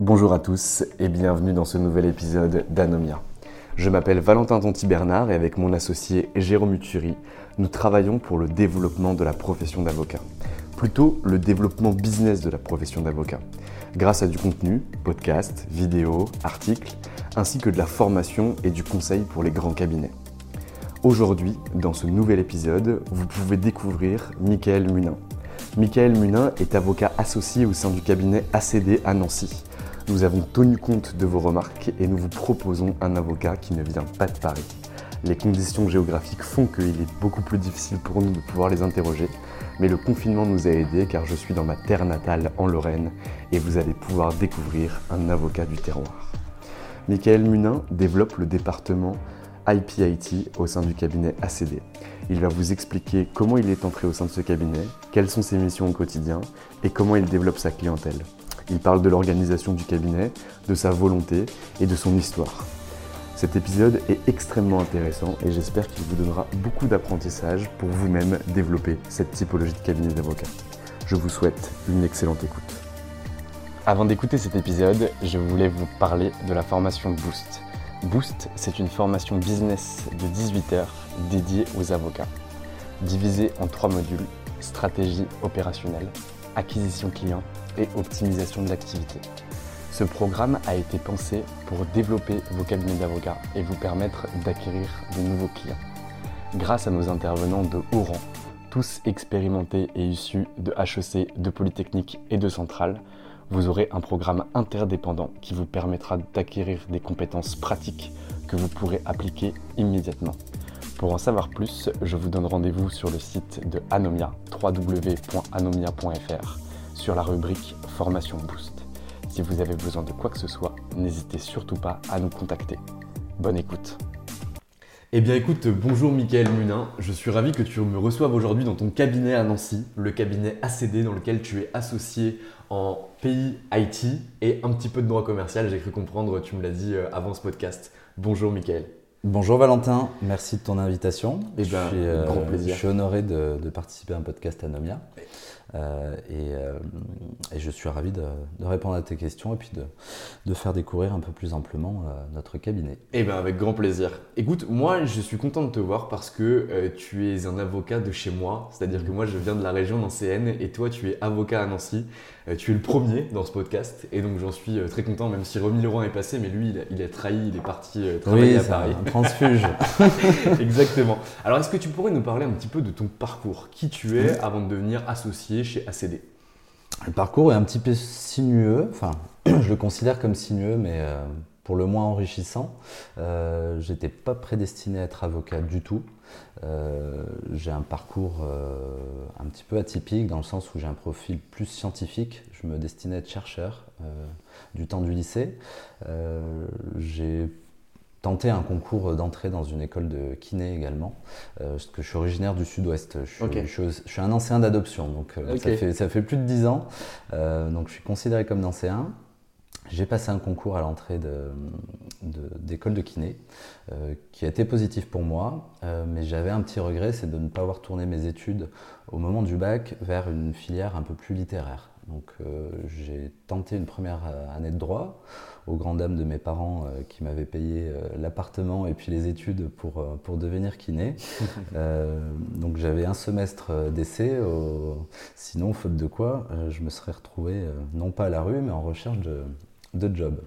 Bonjour à tous et bienvenue dans ce nouvel épisode d'Anomia. Je m'appelle Valentin Tonti-Bernard et avec mon associé Jérôme Uturi, nous travaillons pour le développement de la profession d'avocat. Plutôt le développement business de la profession d'avocat. Grâce à du contenu, podcasts, vidéos, articles, ainsi que de la formation et du conseil pour les grands cabinets. Aujourd'hui, dans ce nouvel épisode, vous pouvez découvrir Michael Munin. Michael Munin est avocat associé au sein du cabinet ACD à Nancy. Nous avons tenu compte de vos remarques et nous vous proposons un avocat qui ne vient pas de Paris. Les conditions géographiques font qu'il est beaucoup plus difficile pour nous de pouvoir les interroger, mais le confinement nous a aidés car je suis dans ma terre natale en Lorraine et vous allez pouvoir découvrir un avocat du terroir. Michael Munin développe le département IPIT au sein du cabinet ACD. Il va vous expliquer comment il est entré au sein de ce cabinet, quelles sont ses missions au quotidien et comment il développe sa clientèle. Il parle de l'organisation du cabinet, de sa volonté et de son histoire. Cet épisode est extrêmement intéressant et j'espère qu'il vous donnera beaucoup d'apprentissage pour vous-même développer cette typologie de cabinet d'avocat. Je vous souhaite une excellente écoute. Avant d'écouter cet épisode, je voulais vous parler de la formation Boost. Boost, c'est une formation business de 18 heures dédiée aux avocats, divisée en trois modules stratégie opérationnelle, acquisition client et optimisation de l'activité. Ce programme a été pensé pour développer vos cabinets d'avocats et vous permettre d'acquérir de nouveaux clients. Grâce à nos intervenants de haut rang, tous expérimentés et issus de HEC, de Polytechnique et de Centrale, vous aurez un programme interdépendant qui vous permettra d'acquérir des compétences pratiques que vous pourrez appliquer immédiatement. Pour en savoir plus, je vous donne rendez-vous sur le site de Anomia, www.anomia.fr, sur la rubrique Formation Boost. Si vous avez besoin de quoi que ce soit, n'hésitez surtout pas à nous contacter. Bonne écoute. Eh bien écoute, bonjour Mickaël Munin, je suis ravi que tu me reçoives aujourd'hui dans ton cabinet à Nancy, le cabinet ACD dans lequel tu es associé en pays IT et un petit peu de droit commercial, j'ai cru comprendre, tu me l'as dit euh, avant ce podcast. Bonjour Mickaël. Bonjour Valentin, merci de ton invitation. Eh bien, je, suis, euh, grand plaisir. je suis honoré de, de participer à un podcast Anomia. Euh, et, euh, et je suis ravi de, répondre à tes questions et puis de, faire découvrir un peu plus amplement euh, notre cabinet. Eh bien, avec grand plaisir. Écoute, moi, je suis content de te voir parce que tu es un avocat de chez moi. C'est-à-dire que moi, je viens de la région nancéenne et toi, tu es avocat à Nancy. Euh, tu es le premier dans ce podcast et donc j'en suis euh, très content, même si Romy Leroy est passé, mais lui, il a, il a trahi, il est parti euh, travailler Oui, à Paris. un transfuge. Exactement. Alors, est-ce que tu pourrais nous parler un petit peu de ton parcours? Qui tu es avant de devenir associé chez ACD Le parcours est un petit peu sinueux, enfin, je le considère comme sinueux, mais euh, pour le moins enrichissant. Euh, J'étais pas prédestiné à être avocat du tout. Euh, j'ai un parcours euh, un petit peu atypique dans le sens où j'ai un profil plus scientifique. Je me destinais à être chercheur euh, du temps du lycée. J'ai tenté un concours d'entrée dans une école de kiné également, parce que je suis originaire du sud-ouest. Je, suis- Ok. je suis- je suis un ancien d'adoption, donc ça, fait, ça fait plus de 10 ans. Donc je suis considéré comme ancien. J'ai passé un concours à l'entrée d'école de, kiné euh, qui a été positif pour moi, euh, mais j'avais un petit regret, c'est de ne pas avoir tourné mes études au moment du bac vers une filière un peu plus littéraire. Donc euh, j'ai tenté une première année de droit aux grandes dames de mes parents qui m'avaient payé l'appartement et puis les études pour, pour devenir kiné. donc j'avais un semestre d'essai, sinon faute de quoi je me serais retrouvé non pas à la rue mais en recherche de, de job.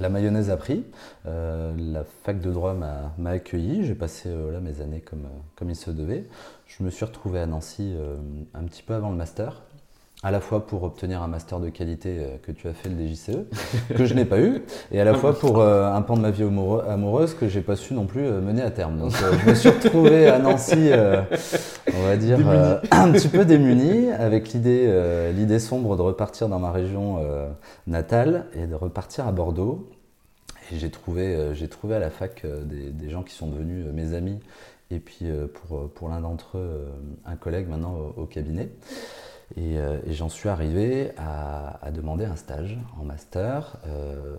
La mayonnaise a pris, euh, la fac de droit m'a accueilli, j'ai passé euh, mes années comme, euh, comme il se devait. Je me suis retrouvé à Nancy un petit peu avant le master, à la fois pour obtenir un master de qualité euh, que tu as fait le DJCE, que je n'ai pas eu, et à la fois pour euh, un pan de ma vie amoureuse que j'ai pas su non plus euh, mener à terme. Donc je me suis retrouvé à Nancy, on va dire, un petit peu démuni, avec l'idée, l'idée sombre de repartir dans ma région natale et de repartir à Bordeaux. Et j'ai trouvé, j'ai trouvé à la fac des, gens qui sont devenus mes amis, et puis pour, pour l'un d'entre eux, un collègue maintenant au cabinet. Euh, et, j'en suis arrivé à, demander un stage en master, euh,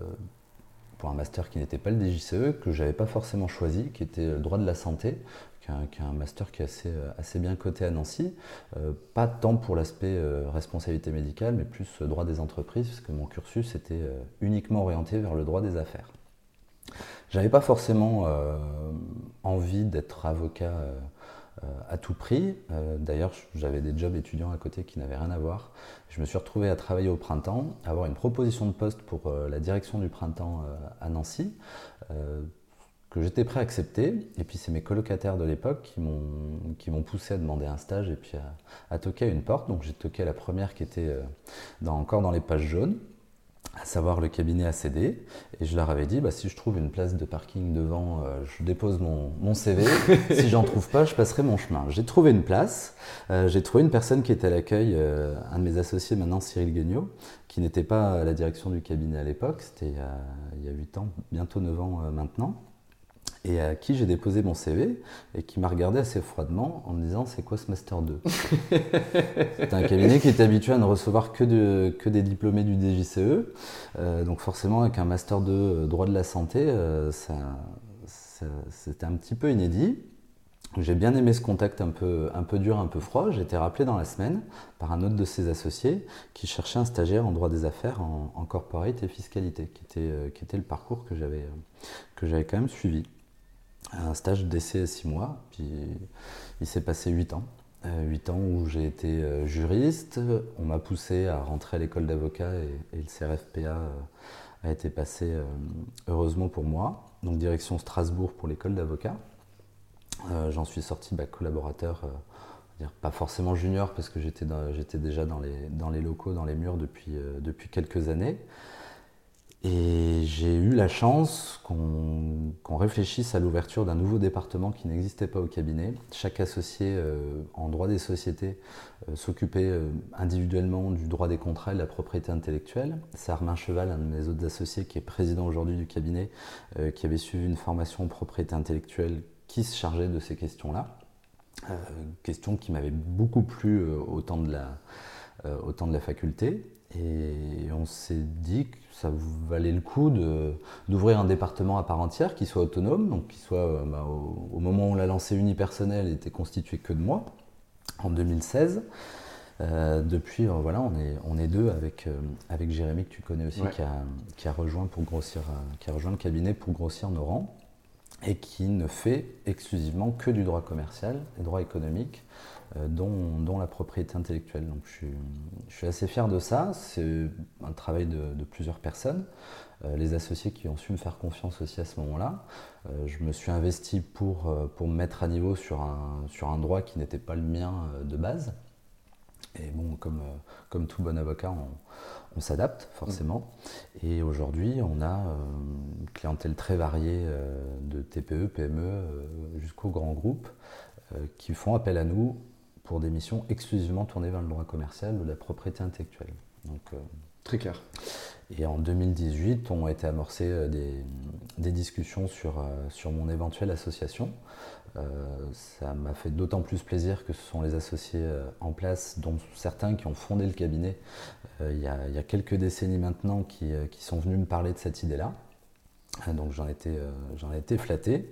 pour un master qui n'était pas le DJCE, que je n'avais pas forcément choisi, qui était le droit de la santé, qui est un, master qui est assez, assez bien coté à Nancy. Euh, pas tant pour l'aspect responsabilité médicale, mais plus droit des entreprises, parce que mon cursus était uniquement orienté vers le droit des affaires. J'avais pas forcément envie d'être avocat euh, à tout prix. Euh, d'ailleurs, j'avais des jobs étudiants à côté qui n'avaient rien à voir. Je me suis retrouvé à travailler au printemps, avoir une proposition de poste pour euh, la direction du printemps à Nancy, que j'étais prêt à accepter. Et puis c'est mes colocataires de l'époque qui m'ont poussé à demander un stage et puis à, toquer à une porte. Donc j'ai toqué à la première qui était encore dans les pages jaunes à savoir le cabinet ACD. Et je leur avais dit, bah, si je trouve une place de parking devant, euh, je dépose mon, mon CV. si j'en trouve pas, je passerai mon chemin. J'ai trouvé une place. Euh, j'ai trouvé une personne qui était à l'accueil, euh, un de mes associés maintenant, Cyril Guignot, qui n'était pas à la direction du cabinet à l'époque. C'était il y a 8 ans, bientôt 9 ans maintenant et à qui j'ai déposé mon CV et qui m'a regardé assez froidement en me disant c'est quoi ce master 2 C'est un cabinet qui est habitué à ne recevoir que, de, que des diplômés du DJCE, euh, donc forcément avec un master 2 euh, droit de la santé, euh, c'était un petit peu inédit. J'ai bien aimé ce contact un peu, un peu dur, un peu froid. J'ai été rappelé dans la semaine par un autre de ses associés qui cherchait un stagiaire en droit des affaires en, en corporate et fiscalité, qui était, qui était le parcours que j'avais quand même suivi un stage d'essai à six mois, puis il s'est passé huit ans. Euh, huit ans où j'ai été euh, juriste, on m'a poussé à rentrer à l'école d'avocat et, le CRFPA euh, a été passé heureusement pour moi. Donc direction Strasbourg pour l'école d'avocat. J'en suis sorti bah, collaborateur, pas forcément junior parce que j'étais déjà dans les, dans les, locaux, dans les murs depuis, depuis quelques années. Et j'ai eu la chance qu'on réfléchisse à l'ouverture d'un nouveau département qui n'existait pas au cabinet. Chaque associé euh, en droit des sociétés euh, s'occupait euh, individuellement du droit des contrats et de la propriété intellectuelle. C'est Armin Cheval, un de mes autres associés qui est président aujourd'hui du cabinet, qui avait suivi une formation en propriété intellectuelle qui se chargeait de ces questions-là. questions qui m'avaient beaucoup plu au temps de la faculté. Et on s'est dit que ça valait le coup d'ouvrir un département à part entière qui soit autonome, donc qui soit, euh, bah, au, moment où on l'a lancé unipersonnel, était constitué que de moi, en 2016. Euh, depuis, euh, voilà, on est, on est deux avec, avec Jérémy, que tu connais aussi, qui, a, qui, a, rejoint pour grossir, qui a rejoint le cabinet pour grossir nos rangs et qui ne fait exclusivement que du droit commercial et droit économique. Euh, dont, la propriété intellectuelle. Donc je suis, assez fier de ça. C'est un travail de, plusieurs personnes. Euh, les associés qui ont su me faire confiance aussi à ce moment-là. Euh, je me suis investi pour, pour me mettre à niveau sur un, sur un droit qui n'était pas le mien de base. Et bon, comme, comme tout bon avocat, on, s'adapte forcément. Et aujourd'hui, on a une clientèle très variée de TPE, PME jusqu'aux grands groupes qui font appel à nous pour des missions exclusivement tournées vers le droit commercial ou la propriété intellectuelle. Donc, euh, Très clair. Et en 2018, ont été amorcées des, discussions sur, sur mon éventuelle association. ça m'a fait d'autant plus plaisir que ce sont les associés en place, dont certains qui ont fondé le cabinet il y, a, il, y a, quelques décennies maintenant, qui, qui sont venus me parler de cette idée-là. Ah, donc j'en étais, euh, j'en ai été flatté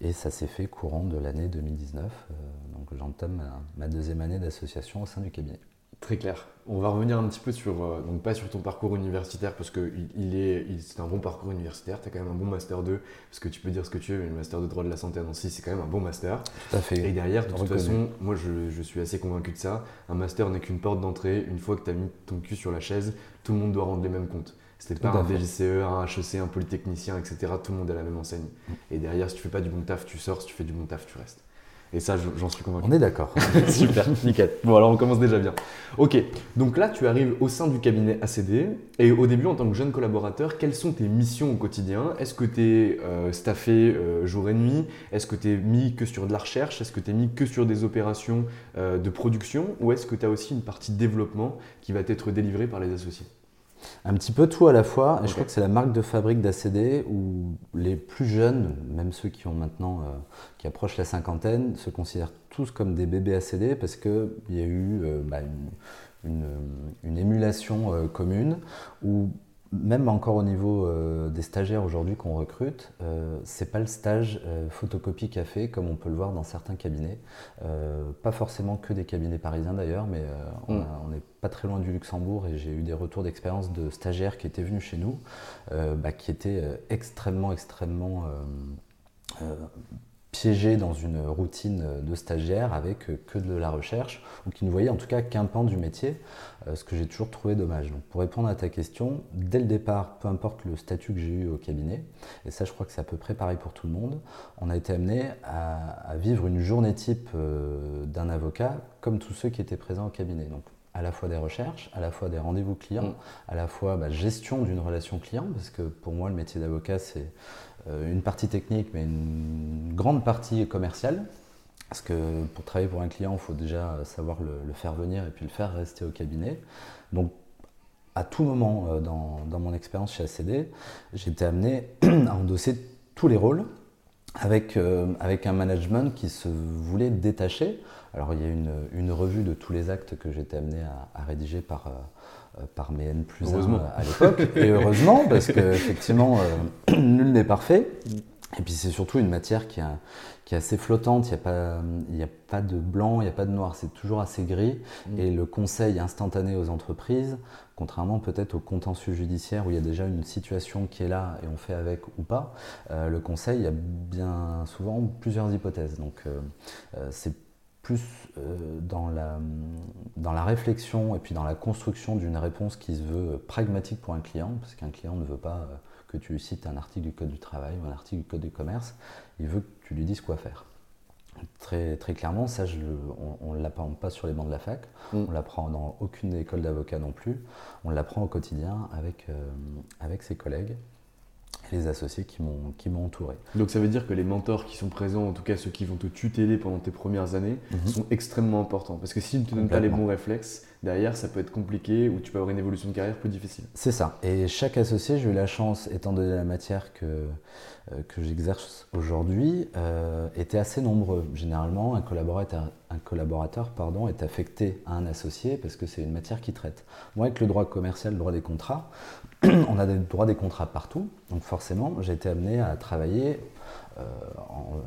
et ça s'est fait courant de l'année 2019. Euh, donc j'entame ma, deuxième année d'association au sein du cabinet. Très clair. On va revenir un petit peu sur, euh, donc pas sur ton parcours universitaire parce que il, est, c'est un bon parcours universitaire. Tu as quand même un bon master 2 parce que tu peux dire ce que tu veux, mais le master de droit de la santé à Nancy, c'est quand même un bon master. Tout à fait. Et derrière, de toute façon, moi je, je, suis assez convaincu de ça. Un master n'est qu'une porte d'entrée. Une fois que tu as mis ton cul sur la chaise, tout le monde doit rendre les mêmes comptes. C'était pas un VGCE, un HEC, un polytechnicien, etc. Tout le monde a la même enseigne. Et derrière, si tu fais pas du bon taf, tu sors. Si tu fais du bon taf, tu restes. Et ça, j'en suis convaincu. On est d'accord. Super, nickel. Bon, alors on commence déjà bien. Ok, donc là, tu arrives au sein du cabinet ACD. Et au début, en tant que jeune collaborateur, quelles sont tes missions au quotidien? Est-ce que tu es euh, staffé euh, jour et nuit? Est-ce que tu es mis que sur de la recherche? Est-ce que tu es mis que sur des opérations euh, de production? Ou est-ce que tu as aussi une partie de développement qui va être délivrée par les associés? Un petit peu tout à la fois. Et je crois que c'est la marque de fabrique d'ACD où les plus jeunes, même ceux qui ont maintenant, euh, qui approchent la cinquantaine, se considèrent tous comme des bébés ACD parce qu'il y a eu euh, bah, une, émulation euh, commune où même encore au niveau euh, des stagiaires aujourd'hui qu'on recrute, euh, c'est pas le stage euh, photocopie café comme on peut le voir dans certains cabinets. pas forcément que des cabinets parisiens d'ailleurs, mais mm. on n'est pas très loin du Luxembourg et j'ai eu des retours d'expérience de stagiaires qui étaient venus chez nous, bah, qui étaient extrêmement, extrêmement piégés dans une routine de stagiaire avec que de la recherche, ou qui ne voyaient en tout cas qu'un pan du métier, euh, ce que j'ai toujours trouvé dommage. Donc pour répondre à ta question, dès le départ, peu importe le statut que j'ai eu au cabinet, et ça je crois que c'est à peu près pareil pour tout le monde, on a été amené à, vivre une journée type euh, d'un avocat comme tous ceux qui étaient présents au cabinet. Donc à la fois des recherches, à la fois des rendez-vous clients, mm. à la fois bah, gestion d'une relation client, parce que pour moi le métier d'avocat c'est euh, une partie technique, mais une grande partie commerciale. Parce que pour travailler pour un client, il faut déjà savoir le, faire venir et puis le faire rester au cabinet. Donc, à tout moment euh, dans, mon expérience chez ACD, j'étais amené à endosser tous les rôles avec, euh, avec un management qui se voulait détacher. Alors, il y a une, une revue de tous les actes que j'étais amené à, rédiger par, euh, par mes N plus 1 à l'époque. Et heureusement, parce qu'effectivement, euh, nul n'est parfait. Et puis c'est surtout une matière qui, qui est assez flottante, il n'y a, pas, a pas de blanc, il n'y a pas de noir, c'est toujours assez gris. Mm. Et le conseil instantané aux entreprises, contrairement peut-être au contentieux judiciaire où il y a déjà une situation qui est là et on fait avec ou pas, euh, le conseil, il y a bien souvent plusieurs hypothèses. Donc c'est plus euh, dans, la, dans la réflexion et puis dans la construction d'une réponse qui se veut pragmatique pour un client, parce qu'un client ne veut pas euh, que tu lui cites un article du Code du travail ou un article du Code du commerce, il veut que tu lui dises quoi faire. Très, très clairement, ça, je, on ne l'apprend pas sur les bancs de la fac, mm. on l'apprend dans aucune école d'avocat non plus, on l'apprend au quotidien avec, euh, avec ses collègues les associés qui m'ont entouré. Donc ça veut dire que les mentors qui sont présents, en tout cas ceux qui vont te tuteler pendant tes premières années, mhm. sont extrêmement importants. Parce que s'ils ne te donnent pas les bons réflexes, derrière ça peut être compliqué ou tu peux avoir une évolution de carrière plus difficile. C'est ça. Et chaque associé, j'ai eu la chance, étant donné la matière que, euh, que j'exerce aujourd'hui, euh, était assez nombreux. Généralement, un collaborateur, un collaborateur pardon, est affecté à un associé parce que c'est une matière qui traite. Moi, avec le droit commercial, le droit des contrats, on a des droits des contrats partout, donc forcément j'ai été amené à travailler euh,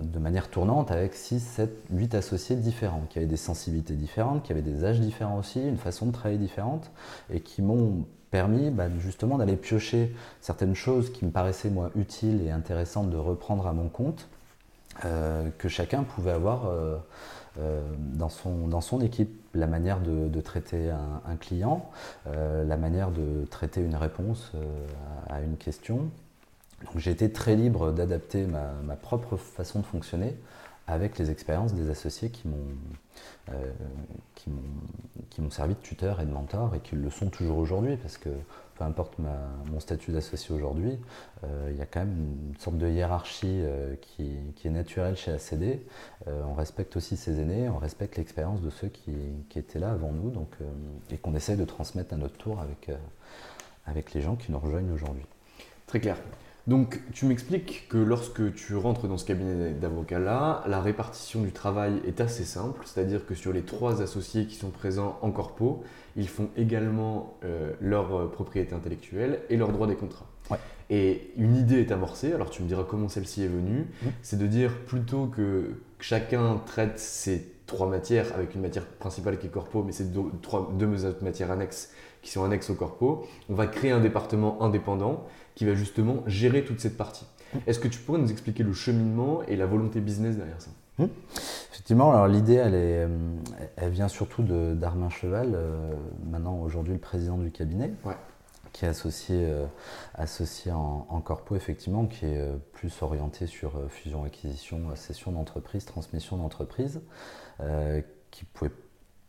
de manière tournante avec 6, 7, 8 associés différents, qui avaient des sensibilités différentes, qui avaient des âges différents aussi, une façon de travailler différente, et qui m'ont permis bah, justement d'aller piocher certaines choses qui me paraissaient moi utiles et intéressantes de reprendre à mon compte, euh, que chacun pouvait avoir euh, euh, dans, son, dans son équipe. La manière de, traiter un, client, la manière de traiter une réponse à une question. Donc j'ai été très libre d'adapter ma, ma, propre façon de fonctionner avec les expériences des associés qui m'ont qui m'ont servi de tuteur et de mentor et qui le sont toujours aujourd'hui parce que peu importe mon statut d'associé aujourd'hui, euh, il y a quand même une sorte de hiérarchie euh, qui, est naturelle chez ACD. Euh, on respecte aussi ses aînés, on respecte l'expérience de ceux qui, étaient là avant nous donc, et qu'on essaye de transmettre à notre tour avec, les gens qui nous rejoignent aujourd'hui. Très clair. Donc tu m'expliques que lorsque tu rentres dans ce cabinet d'avocat-là, la répartition du travail est assez simple, c'est-à-dire que sur les trois associés qui sont présents en corpo, ils font également euh, leur euh, propriété intellectuelle et leur droit des contrats. Et une idée est amorcée, alors tu me diras comment celle-ci est venue, mmh. c'est de dire plutôt que chacun traite ces trois matières avec une matière principale qui est corpo, mais c'est deux, deux matières annexes qui sont annexes au corpo, on va créer un département indépendant qui va justement gérer toute cette partie. Est-ce que tu pourrais nous expliquer le cheminement et la volonté business derrière ça? Hum. Effectivement, alors l'idée, elle, est, euh, elle vient surtout d'Armin Cheval, euh, maintenant aujourd'hui le président du cabinet, qui est associé, euh, associé en, en, corpo, effectivement, qui est plus orienté sur fusion-acquisition, cession d'entreprise, transmission d'entreprise, qui pouvait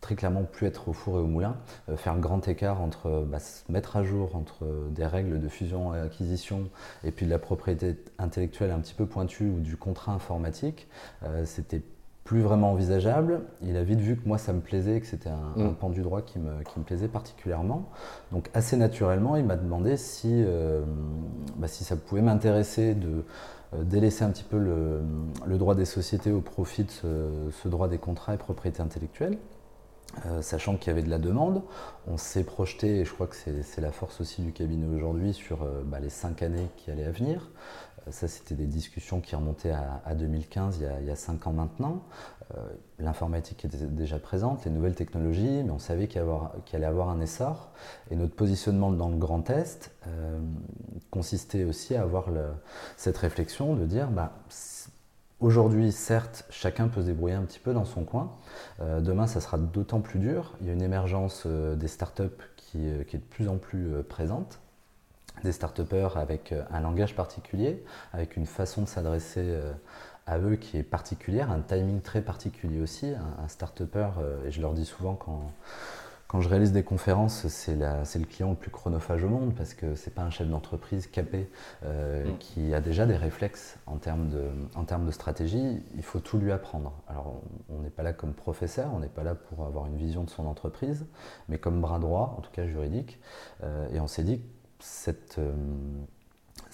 très clairement plus être au four et au moulin, euh, faire un grand écart entre bah, se mettre à jour entre des règles de fusion et acquisition et puis de la propriété intellectuelle un petit peu pointue ou du contrat informatique, euh, c'était plus vraiment envisageable. Il a vite vu que moi ça me plaisait, que c'était un, mm. pan du droit qui me, qui me, plaisait particulièrement. Donc assez naturellement, il m'a demandé si, euh, bah, si ça pouvait m'intéresser de délaisser un petit peu le, le, droit des sociétés au profit de ce, ce droit des contrats et propriété intellectuelle. Euh, sachant qu'il y avait de la demande, on s'est projeté, et je crois que c'est la force aussi du cabinet aujourd'hui, sur euh, bah, les cinq années qui allaient à venir. Euh, ça, c'était des discussions qui remontaient à, 2015, il y, a, cinq ans maintenant. L'informatique était déjà présente, les nouvelles technologies, mais on savait qu'il allait avoir un essor. Et notre positionnement dans le Grand Est consistait aussi à avoir cette réflexion de dire, bah, Aujourd'hui, certes, chacun peut se débrouiller un petit peu dans son coin. Euh, demain, ça sera d'autant plus dur. Il y a une émergence euh, des startups qui, euh, qui, est de plus en plus présente. Des start avec un langage particulier, avec une façon de s'adresser à eux qui est particulière, un timing très particulier aussi. Un, un et je leur dis souvent quand, quand je réalise des conférences, c'est le client le plus chronophage au monde parce que c'est pas un chef d'entreprise capé euh, mm. qui a déjà des réflexes en termes, de, en termes de stratégie. Il faut tout lui apprendre. Alors, on n'est pas là comme professeur, on n'est pas là pour avoir une vision de son entreprise, mais comme bras droit, en tout cas juridique. Euh, et on s'est dit que cette.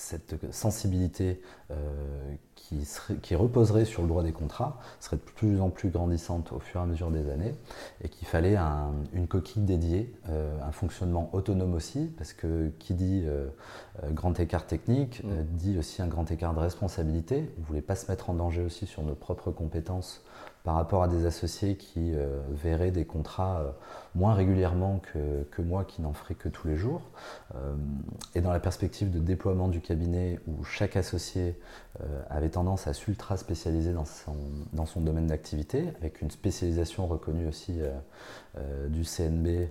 Cette sensibilité euh, qui, qui, reposerait sur le droit des contrats serait de plus en plus grandissante au fur et à mesure des années et qu'il fallait une coquille dédiée, euh, un fonctionnement autonome aussi, parce que qui dit euh, grand écart technique mm. dit aussi un grand écart de responsabilité. On ne voulait pas se mettre en danger aussi sur nos propres compétences par rapport à des associés qui euh, verraient des contrats euh, moins régulièrement que, moi qui n'en ferais que tous les jours. Euh, et dans la perspective de déploiement du cabinet où chaque associé avait tendance à s'ultra spécialiser dans son domaine d'activité, avec une spécialisation reconnue aussi du CNB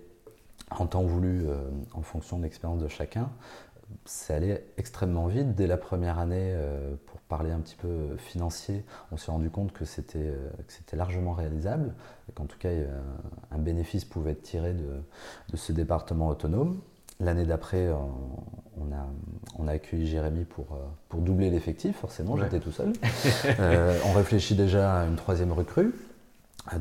en temps voulu en fonction de l'expérience de chacun, c'est allé extrêmement vite. Dès la première année, euh, pour parler un petit peu financier, on s'est rendu compte que c'était, euh, largement réalisable et qu'en tout cas, un bénéfice pouvait être tiré de, ce département autonome. L'année d'après, on a, on a accueilli Jérémy pour, euh, pour doubler l'effectif, forcément, j'étais tout seul. on réfléchit déjà à une troisième recrue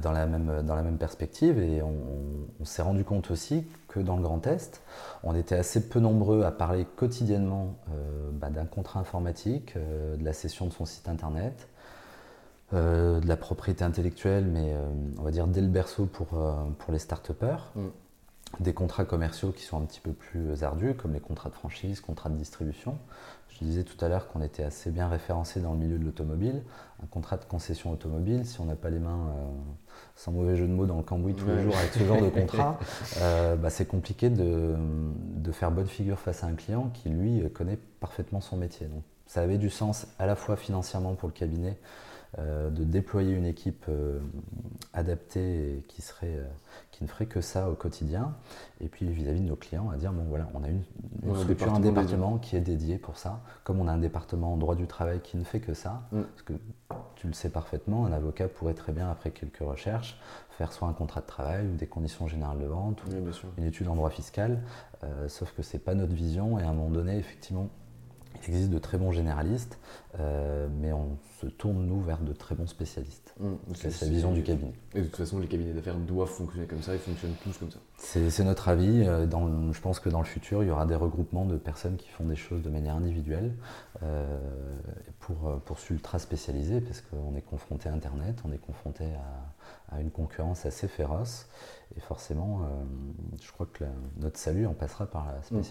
dans la même, dans la même perspective et on, s'est rendu compte aussi que dans le Grand Est, on était assez peu nombreux à parler quotidiennement euh, bah, d'un contrat informatique, euh, de la cession de son site internet, euh, de la propriété intellectuelle, mais on va dire dès le berceau pour, pour les start-upers. Mm. Des contrats commerciaux qui sont un petit peu plus ardus, comme les contrats de franchise, contrats de distribution. Je disais tout à l'heure qu'on était assez bien référencé dans le milieu de l'automobile. Un contrat de concession automobile, si on n'a pas les mains, euh, sans mauvais jeu de mots, dans le cambouis tous les jours avec ce genre de contrat, euh, bah, c'est compliqué de, faire bonne figure face à un client qui, lui, connaît parfaitement son métier. Donc, ça avait du sens à la fois financièrement pour le cabinet, de déployer une équipe adaptée et qui serait qui ne ferait que ça au quotidien. Et puis vis-à-vis de nos clients, à dire bon voilà, on a une, structure, un département qui est dédié pour ça. Comme on a un département en droit du travail qui ne fait que ça, mm. parce que tu le sais parfaitement, un avocat pourrait très bien, après quelques recherches, faire soit un contrat de travail ou des conditions générales de vente ou une étude en droit fiscal. Euh, sauf que c'est pas notre vision et à un moment donné, effectivement, Il existe de très bons généralistes, euh, mais on se tourne, nous, vers de très bons spécialistes. Mmh, c'est sa vision du cabinet. Et de toute façon, les cabinets d'affaires doivent fonctionner comme ça, ils fonctionnent tous comme ça. C'est notre avis. Euh, dans je pense que dans le futur, il y aura des regroupements de personnes qui font des choses de manière individuelle euh, pour, pour ultra spécialisé, parce qu'on est confronté à Internet, on est confronté à, à, une concurrence assez féroce. Et forcément, je crois que notre salut en passera par la mmh.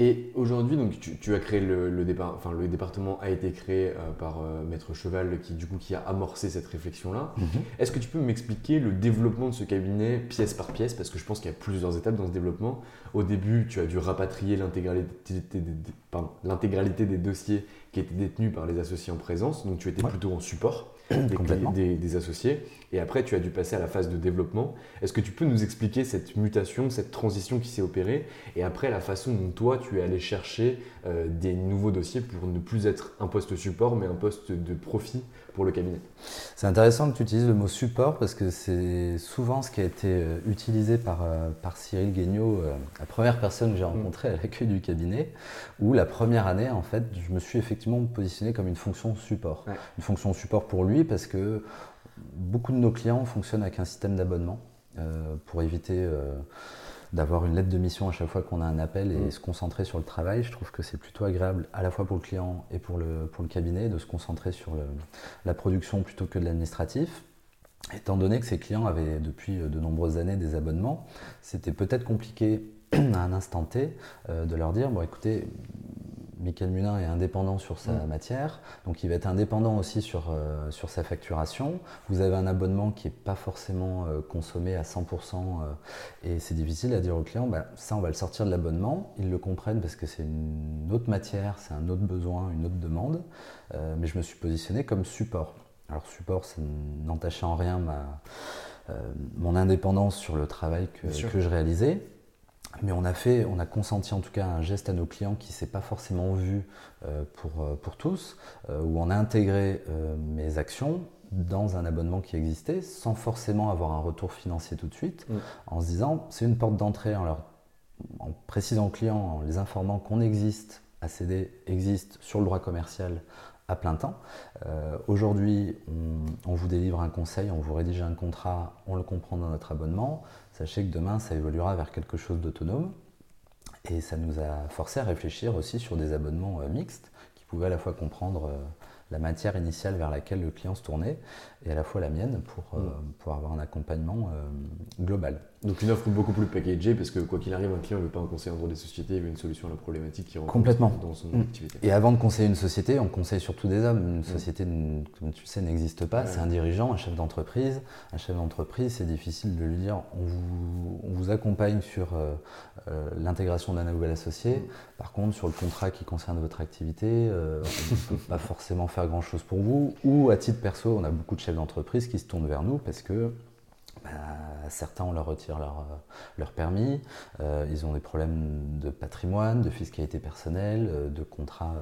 Et aujourd'hui, donc tu, as créé le, départ, enfin le département a été créé euh, par euh, Maître Cheval, qui du coup qui a amorcé cette réflexion-là. Mhm. Est-ce que tu peux m'expliquer le développement de ce cabinet pièce par pièce, parce que je pense qu'il y a plusieurs étapes dans ce développement. Au début, tu as dû rapatrier l'intégralité des, des, dossiers qui étaient détenus par les associés en présence, donc tu étais plutôt en support des, associés. Et après, tu as dû passer à la phase de développement. Est-ce que tu peux nous expliquer cette mutation, cette transition qui s'est opérée? Et après, la façon dont toi, tu es allé chercher euh, des nouveaux dossiers pour ne plus être un poste support, mais un poste de profit pour le cabinet C'est intéressant que tu utilises le mot support parce que c'est souvent ce qui a été euh, utilisé par, euh, par Cyril Guignot, la première personne que j'ai mm. rencontrée à l'accueil du cabinet, où la première année, en fait, je me suis effectivement positionné comme une fonction support. Une fonction support pour lui parce que beaucoup de nos clients fonctionnent avec un système d'abonnement euh, pour éviter euh, d'avoir une lettre de mission à chaque fois qu'on a un appel et mm. se concentrer sur le travail. Je trouve que c'est plutôt agréable à la fois pour le client et pour le, pour le cabinet de se concentrer sur la production plutôt que de l'administratif. Étant donné que ces clients avaient depuis de nombreuses années des abonnements, c'était peut-être compliqué à un instant T euh, de leur dire, bon écoutez, Michael Munin est indépendant sur sa mm. matière, donc il va être indépendant aussi sur, euh, sur sa facturation. Vous avez un abonnement qui n'est pas forcément euh, consommé à 100% euh, et c'est difficile à dire aux clients, bah, ça on va le sortir de l'abonnement. Ils le comprennent parce que c'est une autre matière, c'est un autre besoin, une autre demande, mais je me suis positionné comme support. Alors support, ça n'entachait en rien ma, mon indépendance sur le travail que, que je réalisais. Mais on a fait, on a consenti en tout cas un geste à nos clients qui ne s'est pas forcément vu euh, pour, euh, pour tous, euh, où on a intégré mes actions dans un abonnement qui existait sans forcément avoir un retour financier tout de suite, mm. en se disant c'est une porte d'entrée en, leur, en précisant aux clients, en les informant qu'on existe, ACD existe sur le droit commercial à plein temps. Aujourd'hui, on, on, vous délivre un conseil, on vous rédige un contrat, on le comprend dans notre abonnement. Sachez que demain, ça évoluera vers quelque chose d'autonome. Et ça nous a forcé à réfléchir aussi sur des abonnements euh, mixtes qui pouvaient à la fois comprendre euh, la matière initiale vers laquelle le client se tournait et à la fois la mienne pour, euh, mm. pour avoir un accompagnement global. Donc une offre beaucoup plus packagée parce que quoi qu'il arrive, un client ne veut pas un conseil en droit des sociétés, il veut une solution à la problématique qui rencontre Complètement. dans son mm. activité. Et avant de conseiller une société, on conseille surtout des hommes. Une mm. société, comme tu sais, n'existe pas. C'est un dirigeant, un chef d'entreprise. Un chef d'entreprise, c'est difficile de lui dire on vous, on vous accompagne sur euh, euh, l'intégration d'un nouvel associé. Mm. Par contre, sur le contrat qui concerne votre activité, euh, on ne peut pas forcément faire grand-chose pour vous. Ou à titre perso, on a beaucoup de chefs d'entreprise qui se tournent vers nous parce que bah, certains, on leur retire leur, euh, leur permis, euh, ils ont des problèmes de patrimoine, de fiscalité personnelle, euh, de contrat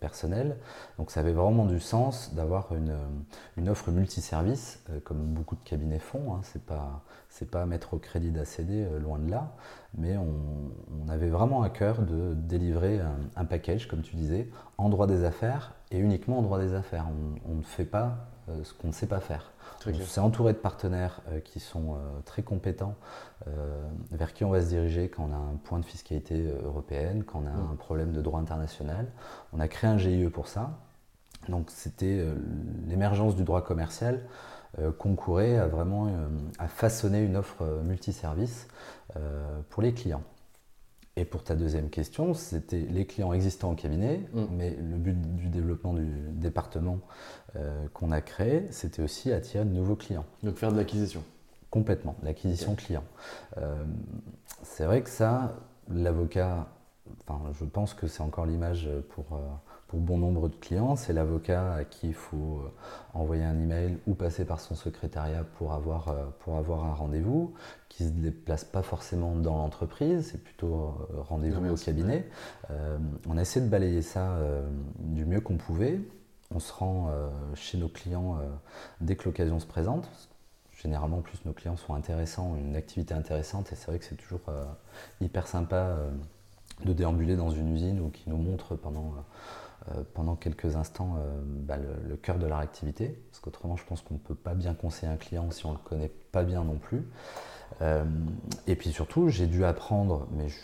personnel. Donc ça avait vraiment du sens d'avoir une, une, offre multiservice, comme beaucoup de cabinets font. Hein. C'est pas pas mettre au crédit d'ACD, loin de là, mais on, avait vraiment à cœur de délivrer un, package, comme tu disais, en droit des affaires et uniquement en droit des affaires. On ne fait pas ce qu'on ne sait pas faire. On s'est entouré de partenaires euh, qui sont euh, très compétents, euh, vers qui on va se diriger quand on a un point de fiscalité européenne, quand on a un problème de droit international. On a créé un GIE pour ça. Donc c'était l'émergence du droit commercial concourait à vraiment à façonner une offre multiservice pour les clients. Et pour ta deuxième question, c'était les clients existants au cabinet, mm. mais le but du développement du département euh, qu'on a créé, c'était aussi attirer de nouveaux clients. Donc faire de l'acquisition Complètement, l'acquisition client. Euh, c'est vrai que ça, l'avocat, enfin, je pense que c'est encore l'image pour, euh, pour bon nombre de clients, c'est l'avocat à qui il faut euh, envoyer un email ou passer par son secrétariat pour avoir, euh, pour avoir un rendez-vous, qui ne se déplace pas forcément dans l'entreprise, c'est plutôt euh, rendez-vous au cabinet. on a essayé de balayer ça du mieux qu'on pouvait. On se rend chez nos clients dès que l'occasion se présente. Généralement, plus nos clients sont intéressants, une activité intéressante, et c'est vrai que c'est toujours hyper sympa de déambuler dans une usine ou qui nous montre pendant, pendant quelques instants bah, le, cœur de leur activité. Parce qu'autrement, je pense qu'on ne peut pas bien conseiller un client si on ne le connaît pas bien non plus. et puis surtout, j'ai dû apprendre, mais je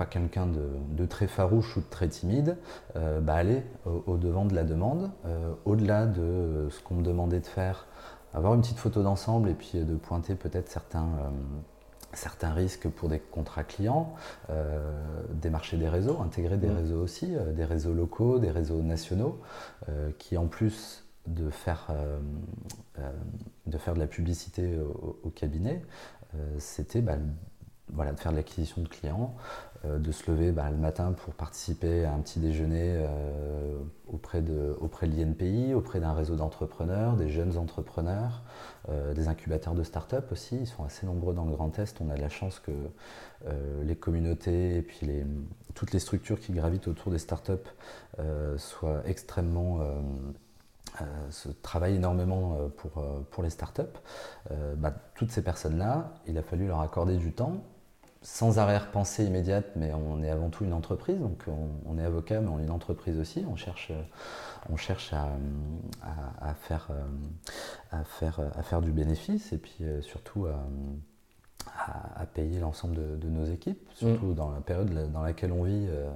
pas quelqu'un de, très farouche ou de très timide, euh, bah aller au, devant de la demande, euh, au-delà de ce qu'on me demandait de faire, avoir une petite photo d'ensemble et puis de pointer peut-être certains, euh, certains risques pour des contrats clients, démarcher des réseaux, intégrer des mmh. réseaux aussi, des réseaux locaux, des réseaux nationaux, qui en plus de faire, de, faire de la publicité au, cabinet, c'était bah, voilà, de faire de l'acquisition de clients, euh, de se lever bah, le matin pour participer à un petit déjeuner euh, auprès de, l'INPI, auprès d'un réseau d'entrepreneurs, des jeunes entrepreneurs, euh, des incubateurs de start-up aussi. Ils sont assez nombreux dans le Grand Est. On a la chance que les communautés et puis toutes les structures qui gravitent autour des start-up soient extrêmement se travaillent énormément pour, pour les startups. Bah, toutes ces personnes-là, il a fallu leur accorder du temps sans arrière-pensée immédiate, mais on est avant tout une entreprise, donc on, est avocat, mais on est une entreprise aussi. On cherche, on cherche à, à, faire, à, faire, à faire du bénéfice et puis euh, surtout à, payer l'ensemble de, nos équipes, surtout mm. dans la période dans laquelle on vit. Euh,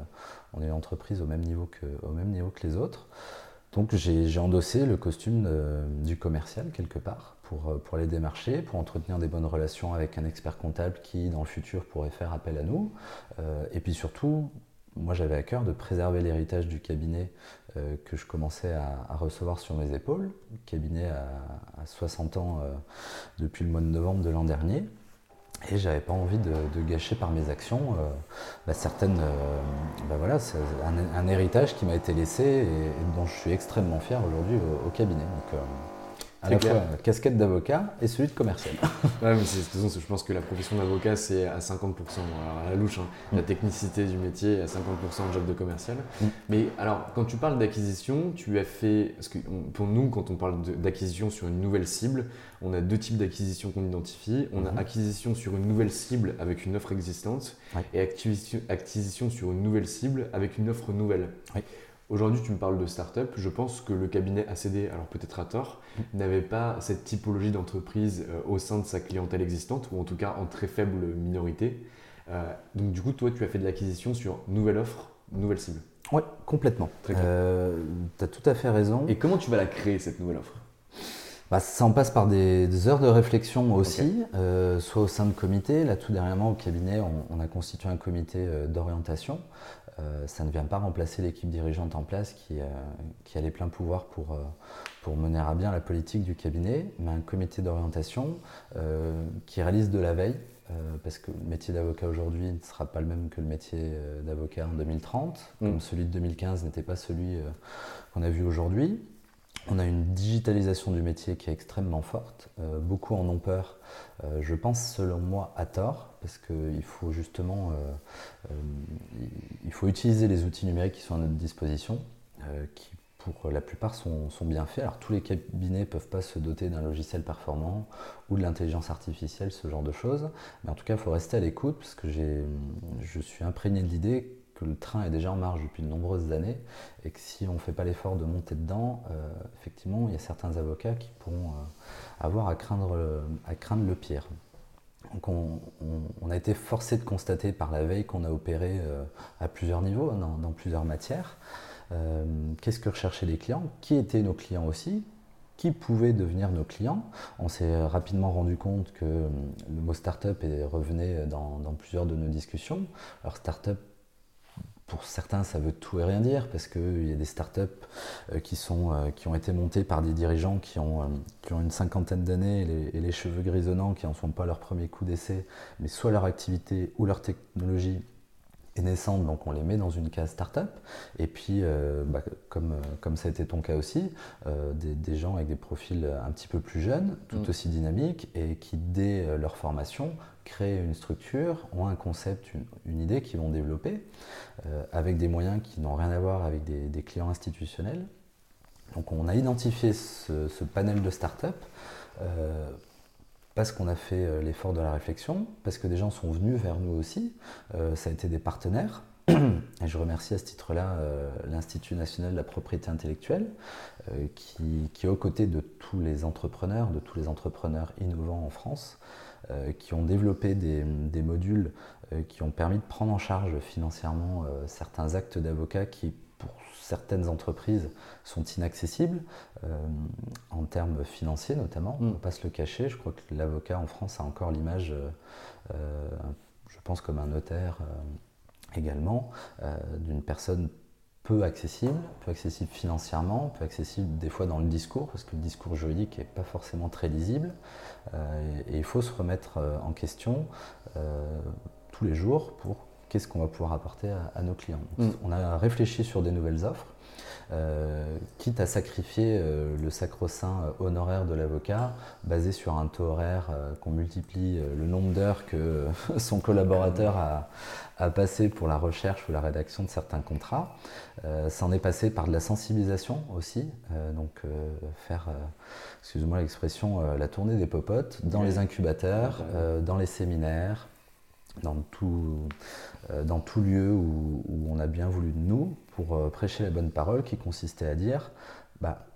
on est une entreprise au même niveau que, au même niveau que les autres. Donc j'ai endossé le costume du commercial quelque part pour, euh, pour les démarcher, pour entretenir des bonnes relations avec un expert comptable qui dans le futur pourrait faire appel à nous. Euh, et puis surtout, moi j'avais à cœur de préserver l'héritage du cabinet euh, que je commençais à, recevoir sur mes épaules. Le cabinet a, 60 ans depuis le mois de novembre de l'an dernier. Et j'avais pas envie de, gâcher par mes actions bah, certaines, bah, voilà, un, héritage qui m'a été laissé et, dont je suis extrêmement fier aujourd'hui au, cabinet. À la fois casquette d'avocat et celui de commercial. ouais, mais de je pense que la profession d'avocat, c'est à 50%, alors à la louche, hein. la mm. technicité du métier, à 50% le job de commercial. Mm. Mais alors, quand tu parles d'acquisition, tu as fait. Parce que pour nous, quand on parle d'acquisition sur une nouvelle cible, on a deux types d'acquisition qu'on identifie. On a mm-hmm. acquisition sur une nouvelle cible avec une offre existante et acquisition, acquisition sur une nouvelle cible avec une offre nouvelle. Aujourd'hui, tu me parles de start-up. Je pense que le cabinet ACD, alors peut-être à tort, mm. n'avait pas cette typologie d'entreprise euh, au sein de sa clientèle existante, ou en tout cas en très faible minorité. Euh, donc, du coup, toi, tu as fait de l'acquisition sur nouvelle offre, nouvelle cible. Oui, complètement. Euh, tu as tout à fait raison. Et comment tu vas la créer, cette nouvelle offre? Bah, ça en passe par des, heures de réflexion aussi, soit au sein de comités. Là, tout dernièrement, au cabinet, on, a constitué un comité d'orientation euh, ça ne vient pas remplacer l'équipe dirigeante en place qui, euh, qui, a les pleins pouvoirs pour, euh, pour mener à bien la politique du cabinet, mais un comité d'orientation qui réalise de la veille, parce que le métier d'avocat aujourd'hui ne sera pas le même que le métier d'avocat en 2030, mm. comme celui de 2015 n'était pas celui qu'on a vu aujourd'hui. On a une digitalisation du métier qui est extrêmement forte. beaucoup en ont peur. je pense, selon moi, à tort parce qu'il faut justement euh, euh, utiliser les outils numériques qui sont à notre disposition, euh, qui pour la plupart sont, bien faits. Alors tous les cabinets ne peuvent pas se doter d'un logiciel performant ou de l'intelligence artificielle, ce genre de choses, mais en tout cas il faut rester à l'écoute parce que je suis imprégné de l'idée que le train est déjà en marche depuis de nombreuses années et que si on ne fait pas l'effort de monter dedans, effectivement, il y a certains avocats qui pourront avoir à craindre, le pire. Donc on, a été forcé de constater par la veille qu'on a opéré euh, à plusieurs niveaux, hein, dans, plusieurs matières. Euh, qu'est-ce que recherchaient les clients? Qui étaient nos clients aussi? Qui pouvaient devenir nos clients? On s'est rapidement rendu compte que euh, le mot startup revenait dans, dans plusieurs de nos discussions. Alors startup pour certains, ça veut tout et rien dire parce qu'il y a des startups euh, qui, sont, euh, qui ont été montées par des dirigeants qui ont, euh, qui ont une cinquantaine d'années et, les cheveux grisonnants, qui n'en sont pas leur premier coup d'essai, mais soit leur activité ou leur technologie est naissante, donc on les met dans une case startup. Et puis, bah, comme, comme ça a été ton cas aussi, des, gens avec des profils un petit peu plus jeunes, tout mm. aussi dynamiques, et qui, dès leur formation, créent une structure, ont un concept, une, idée qu'ils vont développer, euh, avec des moyens qui n'ont rien à voir avec des, clients institutionnels. Donc on a identifié ce, panel de startups euh, parce qu'on a fait euh, l'effort de la réflexion, parce que des gens sont venus vers nous aussi, ça a été des partenaires, Et je remercie à ce titre-là l'Institut national de la propriété intellectuelle, qui, qui, est aux côtés de tous les entrepreneurs, de tous les entrepreneurs innovants en France, qui ont développé des, des modules qui ont permis de prendre en charge financièrement certains actes d'avocat qui, pour certaines entreprises sont inaccessibles, euh, en termes financiers notamment, on ne mm. pas se le cacher. Je crois que l'avocat en France a encore l'image, euh, euh, je pense comme un notaire également, d'une personne peu accessible, peu accessible financièrement, peu accessible des fois dans le discours, parce que le discours juridique n'est pas forcément très lisible. et, il faut se remettre en question tous les jours pour qu'est-ce qu'on va pouvoir apporter à, nos clients. Mm. On a réfléchi sur des nouvelles offres, euh, quitte à sacrifier euh, le sacro-saint euh, honoraire de l'avocat, basé sur un taux horaire qu'on multiplie le nombre d'heures que son collaborateur a, passé pour la recherche ou la rédaction de certains contrats. ça en est passé par de la sensibilisation aussi, donc faire, excusez-moi l'expression, la tournée des popotes dans les incubateurs, dans les séminaires, dans tout lieu où, on a bien voulu de nous pour euh, prêcher la bonne parole qui consistait à dire bah,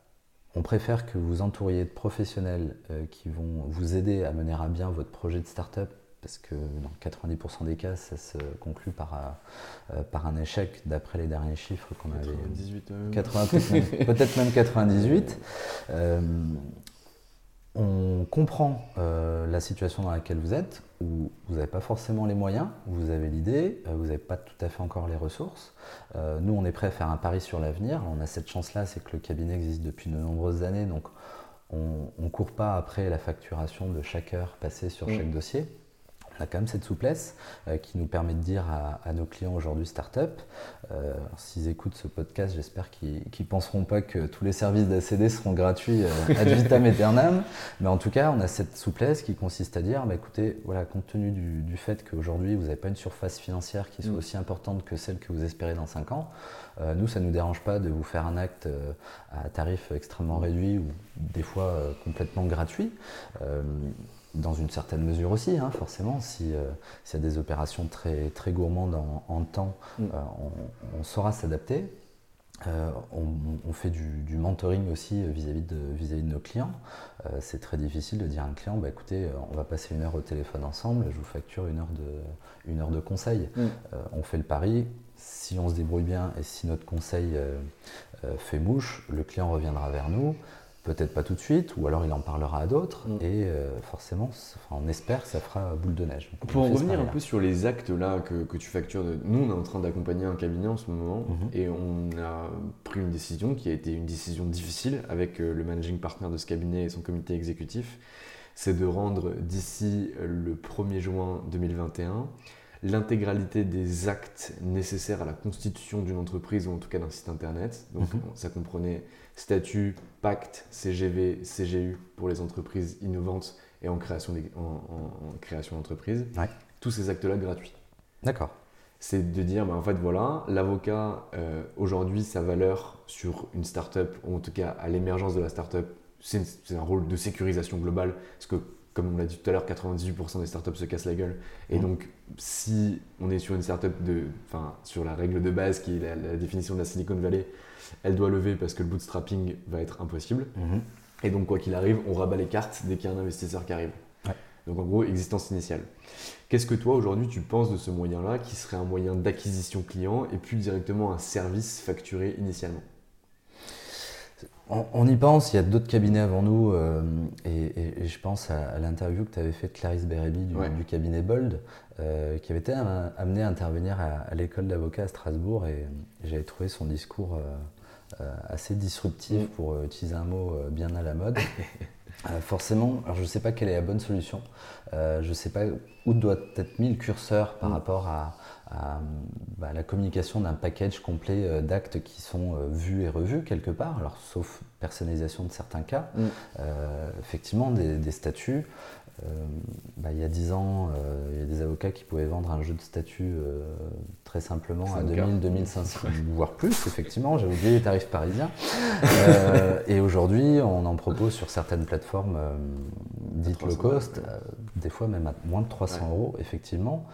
on préfère que vous entouriez de professionnels euh, qui vont vous aider à mener à bien votre projet de start-up parce que dans 90% des cas, ça se conclut par, par un échec d'après les derniers chiffres qu'on avait. 98 peut-être même, 98 on comprend euh, la situation dans laquelle vous êtes, où vous n'avez pas forcément les moyens, vous avez l'idée, euh, vous n'avez pas tout à fait encore les ressources. Euh, nous, on est prêt à faire un pari sur l'avenir. On a cette chance-là, c'est que le cabinet existe depuis de nombreuses années, donc on ne court pas après la facturation de chaque heure passée sur chaque dossier on a quand même cette souplesse euh, qui nous permet de dire à, nos clients aujourd'hui start-up, euh, s'ils écoutent ce podcast, j'espère qu'ils ne penseront pas que tous les services d'ACD seront gratuits euh, ad vitam aeternam, mais en tout cas, on a cette souplesse qui consiste à dire, bah, écoutez, voilà, compte tenu du, fait qu'aujourd'hui, vous n'avez pas une surface financière qui soit mm. aussi importante que celle que vous espérez dans 5 ans, nous, ça ne nous dérange pas de vous faire un acte à tarif extrêmement réduit ou des fois complètement gratuit dans une certaine mesure aussi, hein, forcément. Si, euh, S'il y a des opérations très, très gourmandes en, temps, mm. euh, on, saura s'adapter. Euh, on, fait du, mentoring aussi vis-à-vis de, vis -vis de nos clients. c'est très difficile de dire à un client, bah, écoutez, on va passer une heure au téléphone ensemble, je vous facture une heure de, une heure de conseil. Mm. on fait le pari, si on se débrouille bien et si notre conseil fait mouche, le client reviendra vers nous peut-être pas tout de suite, ou alors il en parlera à d'autres, mm. et euh, forcément, on espère que ça fera boule de neige. Pour en revenir un peu sur les actes là que, que, tu factures, nous on est en train d'accompagner un cabinet en ce moment, mm-hmm. et on a pris une décision qui a été une décision difficile avec euh, le managing partner de ce cabinet et son comité exécutif, c'est de rendre d'ici le 1er juin 2021 l'intégralité des actes nécessaires à la constitution d'une entreprise ou en tout cas d'un site internet. Donc mm-hmm. ça comprenait statut, pacte, CGV, CGU pour les entreprises innovantes et en création, en, création d'entreprise. Tous ces actes-là gratuits. D'accord. C'est de dire, bah, en fait, voilà, l'avocat, euh, aujourd'hui, sa valeur sur une startup, ou en tout cas à l'émergence de la startup, c'est un rôle de sécurisation globale. Parce que, comme on l'a dit tout à l'heure, 98% des startups se cassent la gueule. Et mmh. donc, si on est sur une startup, de, sur la règle de base qui est la définition de la Silicon Valley, elle doit lever parce que le bootstrapping va être impossible. Mhm. Et donc, quoi qu'il arrive, on rabat les cartes dès qu'il y a un investisseur qui arrive. Donc, en gros, existence initiale. Qu'est-ce que toi, aujourd'hui, tu penses de ce moyen-là qui serait un moyen d'acquisition client et plus directement un service facturé initialement? On, y pense, il y a d'autres cabinets avant nous, euh, et, je pense à, l'interview que tu avais faite Clarisse Bérébi du, cabinet Bold, euh, qui avait été amenée à intervenir à, l'école d'avocat à Strasbourg, et j'avais trouvé son discours euh, assez disruptif, mm. pour utiliser un mot bien à la mode. forcément, alors je ne sais pas quelle est la bonne solution. je ne sais pas où doit être mis le curseur par mm. rapport à, bah, la communication d'un package complet d'actes qui sont vus et revus quelque part, alors sauf personnalisation de certains cas. Mm. effectivement, des statuts. Euh, bah, il y a 10 ans, euh, il y a des avocats qui pouvaient vendre un jeu de statut euh, très simplement à 2000, 2500, voire plus, effectivement. J'ai oublié les tarifs parisiens. et aujourd'hui, on en propose sur certaines plateformes dites low cost, des fois même à moins de 300 euros, effectivement.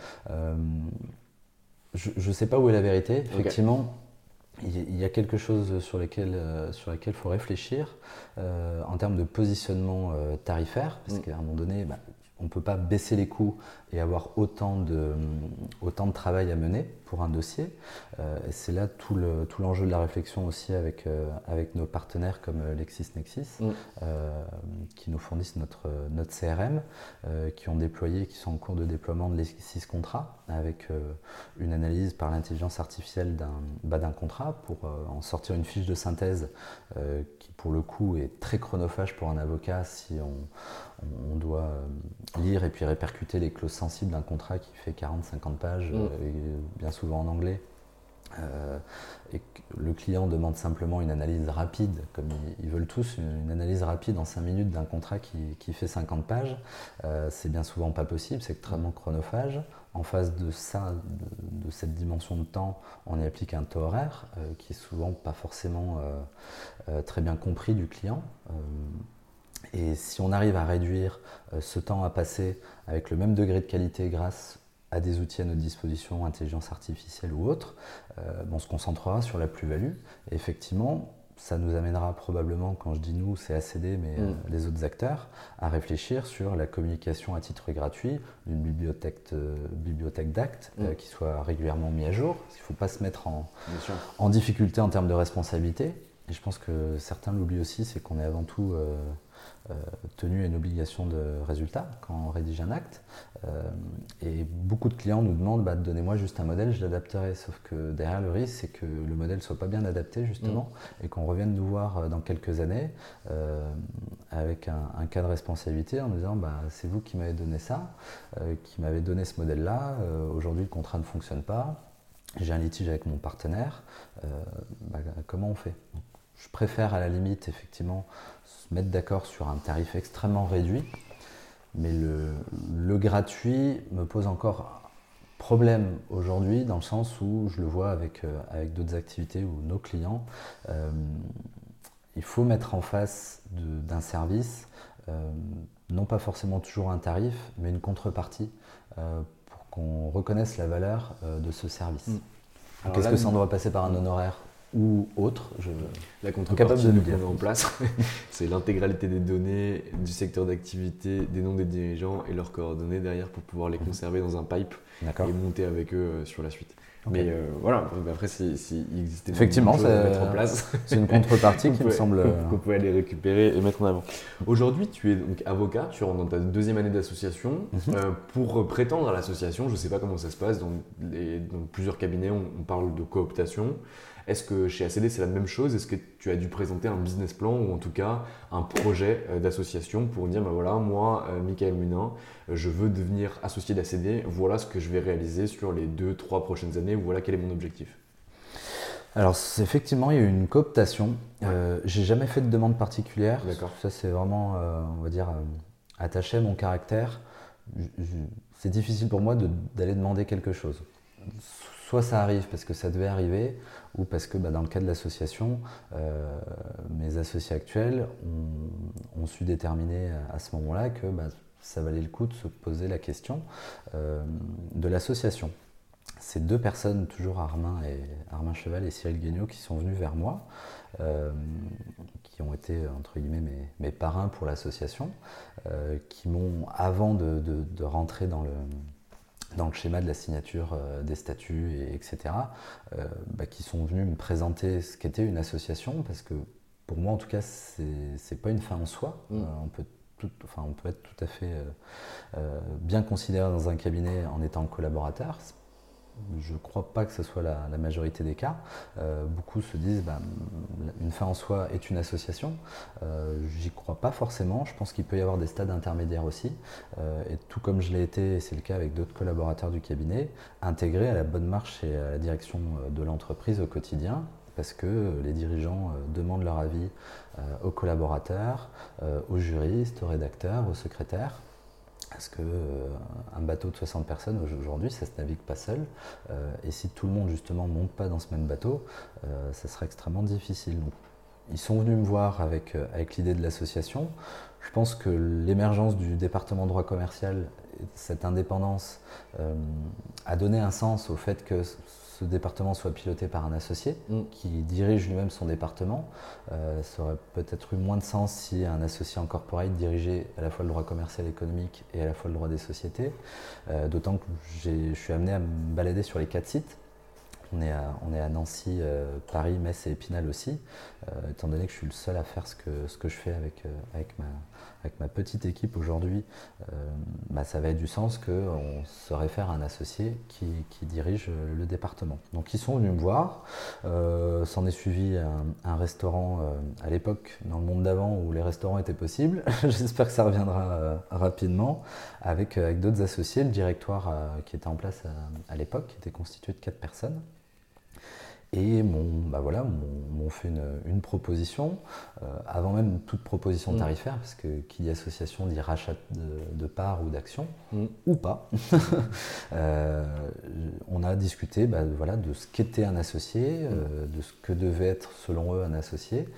je ne sais pas où est la vérité. Effectivement, il y a quelque chose sur lequel sur lequel faut réfléchir en termes de positionnement tarifaire, parce mm. qu'à un moment donné, bah, on ne peut pas baisser les coûts et avoir autant de, autant de travail à mener pour un dossier. Euh, c'est là tout, le, tout l'enjeu de la réflexion aussi avec, euh, avec nos partenaires comme euh, LexisNexis, mm. qui nous fournissent notre, notre CRM, qui ont déployé, qui sont en cours de déploiement de Lexis Contrat, avec une analyse par l'intelligence artificielle d'un, bah, d'un contrat pour en sortir une fiche de synthèse qui pour le coup est très chronophage pour un avocat si on, on doit lire et puis répercuter les clauses sensible d'un contrat qui fait 40-50 pages, mm. euh, bien souvent en anglais, euh, et le client demande simplement une analyse rapide, comme ils, veulent tous, une, analyse rapide en 5 minutes d'un contrat qui, fait 50 pages, euh, c'est bien souvent pas possible, c'est extrêmement chronophage. En face de ça, de, cette dimension de temps, on y applique un taux horaire qui est souvent pas forcément très bien compris du client. Et si on arrive à réduire euh, ce temps à passer avec le même degré de qualité grâce à des outils à notre disposition, intelligence artificielle ou autre, euh, on se concentrera sur la plus-value. Et effectivement, ça nous amènera probablement, quand je dis nous, c'est ACD, mais euh, mm. les autres acteurs, à réfléchir sur la communication à titre gratuit d'une bibliothèque, bibliothèque d'actes mm. qui soit régulièrement mise à jour. Il ne faut pas se mettre en, en, difficulté en termes de responsabilité. Et je pense que certains l'oublient aussi, c'est qu'on est avant tout euh, tenu à une obligation de résultat quand on rédige un acte. Euh, et beaucoup de clients nous demandent bah, donnez-moi juste un modèle, je l'adapterai. Sauf que derrière le risque, c'est que le modèle ne soit pas bien adapté justement mm. et qu'on revienne nous voir euh, dans quelques années avec un, cas de responsabilité en nous disant bah, c'est vous qui m'avez donné ça, qui m'avez donné ce modèle-là, aujourd'hui le contrat ne fonctionne pas, j'ai un litige avec mon partenaire, bah, comment on fait? Je préfère à la limite effectivement se mettre d'accord sur un tarif extrêmement réduit, mais le, gratuit me pose encore problème aujourd'hui dans le sens où je le vois avec, euh, avec d'autres activités ou nos clients. Euh, il faut mettre en face d'un service euh, non pas forcément toujours un tarif, mais une contrepartie pour qu'on reconnaisse la valeur de ce service. Qu'est-ce que ça doit passer par un honoraire? Ou autre. Je, la contrepartie de qu'on met en place, c'est l'intégralité des données du secteur d'activité, des noms des dirigeants et leurs coordonnées derrière pour pouvoir les conserver dans un pipe et monter avec eux euh, sur la suite. Mais euh, voilà, après, s'il si, existait Effectivement, mettre en place, c'est une contrepartie qui me semble. Qu'on pouvait aller récupérer et mettre en avant. Aujourd'hui, tu es donc avocat, tu rentres dans ta deuxième année d'association. Mhm. Euh, pour prétendre à l'association, je ne sais pas comment ça se passe, dans, les, dans plusieurs cabinets, on, on parle de cooptation. Est-ce que chez ACD c'est la même chose? Est-ce que tu as dû présenter un business plan ou en tout cas un projet euh, d'association pour dire ben voilà, moi, euh, Michael Munin, euh, je veux devenir associé d'ACD, voilà ce que je vais réaliser sur les deux, trois prochaines années, voilà quel est mon objectif? Alors effectivement, il y a eu une cooptation. j'ai jamais fait de demande particulière. Ça c'est vraiment, on va dire, attaché à mon caractère. C'est difficile pour moi d'aller demander quelque chose soit ça arrive parce que ça devait arriver, ou parce que bah, dans le cas de l'association, euh, mes associés actuels ont, su déterminer à ce moment-là que bah, ça valait le coup de se poser la question euh, de l'association. Ces deux personnes, toujours Armin, et, Armin Cheval et Cyril Guignot, qui sont venus vers moi, euh, qui ont été entre guillemets mes, parrains pour l'association, qui m'ont, avant de rentrer dans le, dans le schéma de la signature euh, des statuts, et, etc., euh, bah, qui sont venus me présenter ce qu'était une association, parce que pour moi, en tout cas, c'est n'est pas une fin en soi. Mm. Euh, on, peut tout, enfin, on peut être tout à fait bien considéré dans un cabinet en étant collaborateur. Je ne crois pas que ce soit la, majorité des cas. Euh, beaucoup se disent bah, une fin en soi est une association. Euh, J'y crois pas forcément. Je pense qu'il peut y avoir des stades intermédiaires aussi. Euh, et tout comme je l'ai été, et c'est le cas avec d'autres collaborateurs du cabinet, intégré à la bonne marche et à la direction de l'entreprise au quotidien parce que les dirigeants demandent leur avis aux collaborateurs, aux juristes, aux rédacteurs, aux secrétaires. Parce que euh, un bateau de 60 personnes aujourd'hui, ça se navigue pas seul. Euh, et si tout le monde justement monte pas dans ce même bateau, euh, ça serait extrêmement difficile. ils sont venus me voir avec, avec l'idée de l'association. Je pense que l'émergence du département droit commercial cette indépendance a donné un sens au fait que ce département soit piloté par un associé mm. qui dirige lui-même son département. Euh, ça aurait peut-être eu moins de sens si un associé en corporate dirigeait à la fois le droit commercial et économique et à la fois le droit des sociétés. Euh, d'autant que je suis amené à me balader sur les quatre sites. On est à, on est à Nancy, euh, Paris, Metz et Épinal aussi, étant donné que je suis le seul à faire ce que, ce que je fais avec, avec ma, avec ma petite équipe aujourd'hui, euh, bah, ça va être du sens qu'on se réfère à un associé qui, dirige le département. Donc ils sont venus me voir, euh, s'en est suivi un, restaurant euh, à l'époque, dans le monde d'avant où les restaurants étaient possibles, j'espère que ça reviendra rapidement, avec, d'autres associés, le directoire qui était en place à, à l'époque, était constitué de quatre personnes et m'ont bah voilà, fait une, proposition, euh, avant même toute proposition mm. tarifaire, parce que qui dit association dit rachat de, parts ou d'actions, mm. ou pas. Euh, on a discuté bah, voilà, de ce qu'était un associé, euh, mm. de ce que devait être selon eux un associé,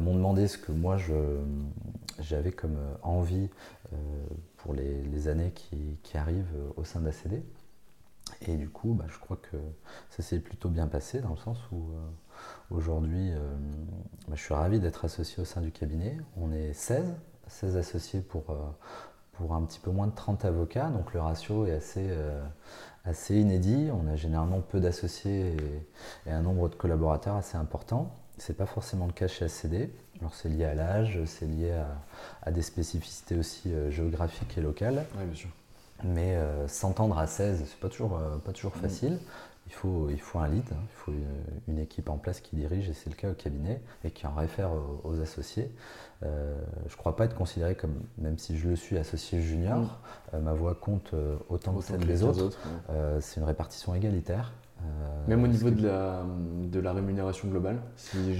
m'ont demandé ce que moi j'avais comme envie pour les, années qui, qui, arrivent au sein de la CD. Et du coup, bah, je crois que ça s'est plutôt bien passé dans le sens où euh, aujourd'hui, euh, bah, je suis ravi d'être associé au sein du cabinet. On est 16, 16 associés pour, euh, pour un petit peu moins de 30 avocats, donc le ratio est assez, assez inédit. On a généralement peu d'associés et, un nombre de collaborateurs assez important. Ce n'est pas forcément le cas chez ACD. Alors c'est lié à l'âge, c'est lié à, à, des spécificités aussi géographiques et locales. Oui, bien sûr. Mais euh, s'entendre à 16, c'est pas toujours, euh, pas toujours facile. Il faut, il faut un lead, il faut une, équipe en place qui dirige, et c'est le cas au cabinet, et qui en réfère aux, associés. Euh, je ne crois pas être considéré comme, même si je le suis, associé junior, mm. ma voix compte autant, que celle des autres. c'est une répartition égalitaire. Euh, Même au niveau de la, de la rémunération globale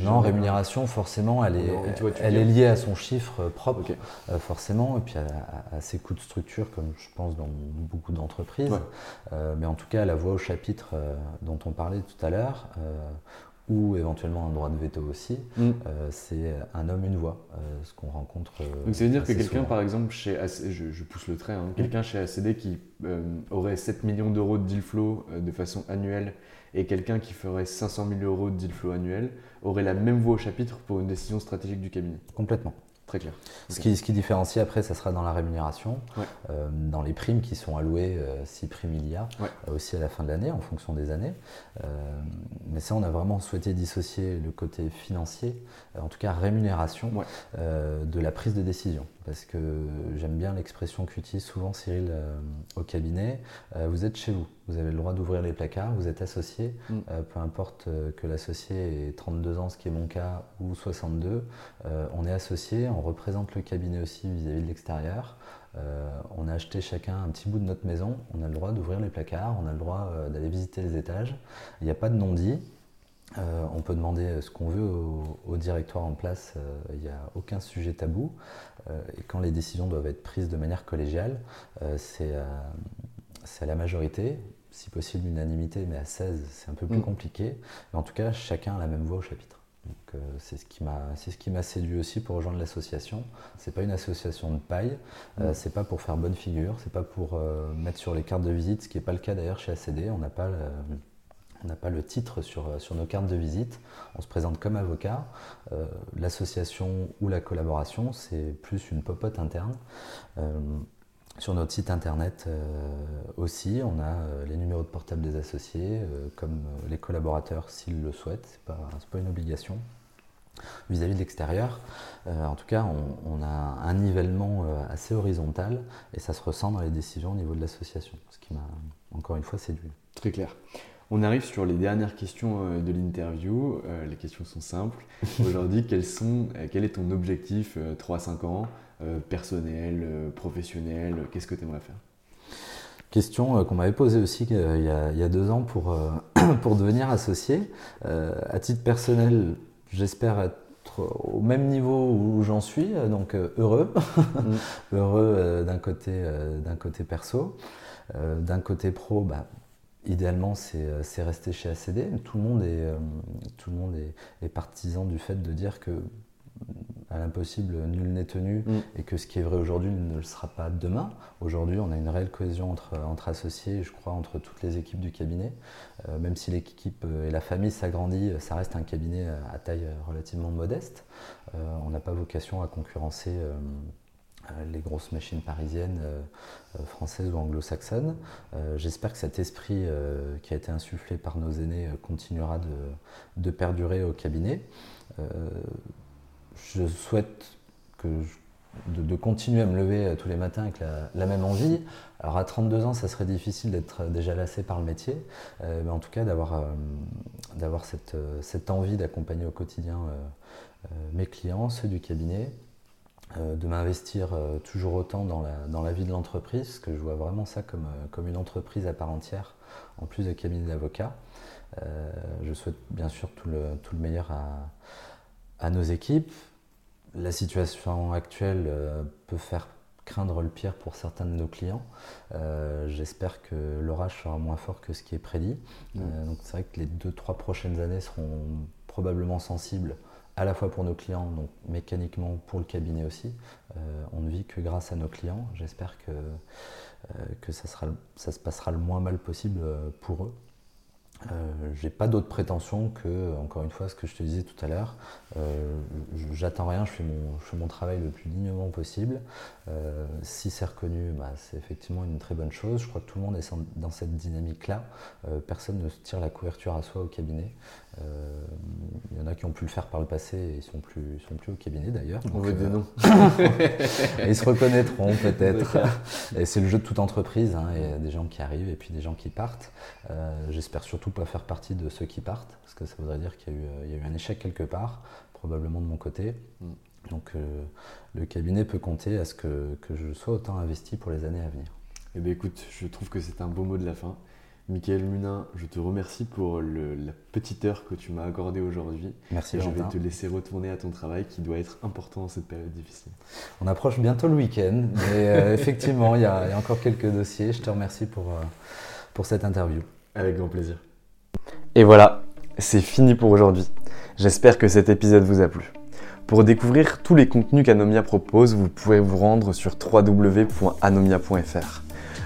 Non, rémunération, forcément, elle est, elle est liée à son chiffre propre, euh, forcément, et puis à, ses coûts de structure, comme je pense dans beaucoup d'entreprises. Euh, mais en tout cas, la voix au chapitre dont on parlait tout à l'heure, ou éventuellement un droit de veto aussi, mm. euh, c'est un homme, une voix, euh, ce qu'on rencontre. Euh, Donc ça veut dire que quelqu'un, par exemple, chez je, pousse le trait, hein, mm. quelqu'un chez ACD qui aurait 7 millions d'euros de deal flow de façon annuelle et quelqu'un qui ferait 500 000 euros de deal flow annuel aurait la même voix au chapitre pour une décision stratégique du cabinet. Complètement. Très clair. Ce, qui, ce, qui, différencie après, ça sera dans la rémunération, euh, dans les primes qui sont allouées, euh, si primes il y a, euh, aussi à la fin de l'année, en fonction des années. mais ça, on a vraiment souhaité dissocier le côté financier, en tout cas rémunération, de la prise de décision. Parce que j'aime bien l'expression qu'utilise souvent Cyril au cabinet. vous êtes chez vous, vous avez le droit d'ouvrir les placards, vous êtes associé, mm. peu importe que l'associé ait 32 ans, ce qui est mon cas, ou 62, on est associé, on représente le cabinet aussi vis-à-vis de l'extérieur. Euh, on a acheté chacun un petit bout de notre maison, on a le droit d'ouvrir les placards, on a le droit euh, d'aller visiter les étages. Il n'y a pas de non-dit. Euh, on peut demander ce qu'on veut au, directoire en place, il n'y a aucun sujet tabou. Et quand les décisions doivent être prises de manière collégiale, c'est à la majorité, si possible l'unanimité, mais à 16, c'est un peu plus mm. compliqué. Mais en tout cas, chacun a la même voix au chapitre. Euh, c'est ce qui m'a c'est ce qui m'a séduit aussi pour rejoindre l'association. C'est pas une association de paille, euh, mm. c'est pas pour faire bonne figure, c'est pas pour euh, mettre sur les cartes de visite, ce qui n'est pas le cas d'ailleurs chez ACD. On n'a pas on n'a pas le titre sur, sur nos cartes de visite, on se présente comme avocat. L'association ou la collaboration, c'est plus une popote interne. Sur notre site internet euh, aussi, on a euh, les numéros de portable des associés, euh, comme les collaborateurs s'ils le souhaitent, ce n'est pas, une obligation. Vis-à-vis de l'extérieur, en tout cas, on, a un nivellement assez horizontal et ça se ressent dans les décisions au niveau de l'association, ce qui m'a encore une fois séduit. Très clair. On arrive sur les dernières questions de l'interview. les questions sont simples. Aujourd'hui, quel est ton objectif 3-5 ans euh, personnel, euh, professionnel Qu'est-ce que tu aimerais faire? Question euh, qu'on m'avait posée aussi il y, a, deux ans pour, pour devenir associé. à titre personnel, j'espère être au même niveau où j'en suis, donc heureux, heureux d'un côté, d'un côté perso, d'un côté pro, bah, idéalement c'est rester chez ACD. Tout le monde est, tout le monde est, est, partisan du fait de dire que à l'impossible, nul n'est tenu, Mm. et que ce qui est vrai aujourd'hui ne le sera pas demain. Aujourd'hui, on a une réelle cohésion entre, entre associés, je crois, entre toutes les équipes du cabinet. Euh, même si l'équipe euh, et la famille s'agrandit, ça reste un cabinet euh, à taille euh, relativement modeste. Euh, on n'a pas vocation à concurrencer euh, euh, les grosses machines parisiennes, euh, euh, françaises ou anglo-saxonnes. Euh, J'espère que cet esprit euh, qui a été insufflé par nos aînés euh, continuera de, perdurer au cabinet. Euh, je souhaite de, continuer à me lever euh, tous les matins avec la, même envie. Alors à 32 ans, ça serait difficile d'être euh, déjà lassé par le métier, euh, mais en tout cas d'avoir euh, cette, euh, cette envie d'accompagner au quotidien euh, euh, mes clients, ceux du cabinet, euh, de m'investir euh, toujours autant dans la, dans la vie de l'entreprise, parce que je vois vraiment ça comme, euh, comme une entreprise à part entière, en plus de cabinet d'avocats. Euh, je souhaite bien sûr tout le, tout le meilleur à, à nos équipes. La situation actuelle euh, peut faire craindre le pire pour certains de nos clients. Euh, J'espère que l'orage sera moins fort que ce qui est prédit. Mm. Euh, donc c'est vrai que les deux, trois prochaines années seront probablement sensibles à la fois pour nos clients, donc mécaniquement pour le cabinet aussi. Euh, on ne vit que grâce à nos clients. J'espère que, euh, que ça, se passera le moins mal possible euh, pour eux. Euh, j'ai pas d'autre prétention que, encore une fois, ce que je te disais tout à l'heure. J'attends rien, je fais, mon, travail le plus dignement possible. Si c'est reconnu, bah, c'est effectivement une très bonne chose. Je crois que tout le monde est dans cette dynamique-là. Personne ne se tire la couverture à soi au cabinet. Euh, Il y en a qui ont pu le faire par le passé et ils sont plus, sont plus au cabinet d'ailleurs. On veut des euh, noms. ils se reconnaîtront peut-être. Et c'est le jeu de toute entreprise. hein. Il y a des gens qui arrivent et puis des gens qui partent. Euh, J'espère surtout pas faire partie de ceux qui partent, parce que ça voudrait dire qu'il y, a eu, il y a eu un échec quelque part, probablement de mon côté. Mm. Donc euh, le cabinet peut compter à ce que, que je sois autant investi pour les années à venir. Eh bien écoute, je trouve que c'est un beau mot de la fin. Michael Munin, je te remercie pour le- la petite heure que tu m'as accordée aujourd'hui. Merci Et je vais te laisser retourner à ton travail qui doit être important dans cette période difficile. On approche bientôt le week-end, mais euh, effectivement, il y, a, il y a encore quelques dossiers. Je te remercie pour, euh, pour cette interview. Avec grand plaisir. Et voilà, c'est fini pour aujourd'hui. J'espère que cet épisode vous a plu. Pour découvrir tous les contenus qu'Anomia propose, vous pouvez vous rendre sur www.anomia.fr.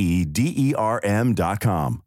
E D E R M dot com.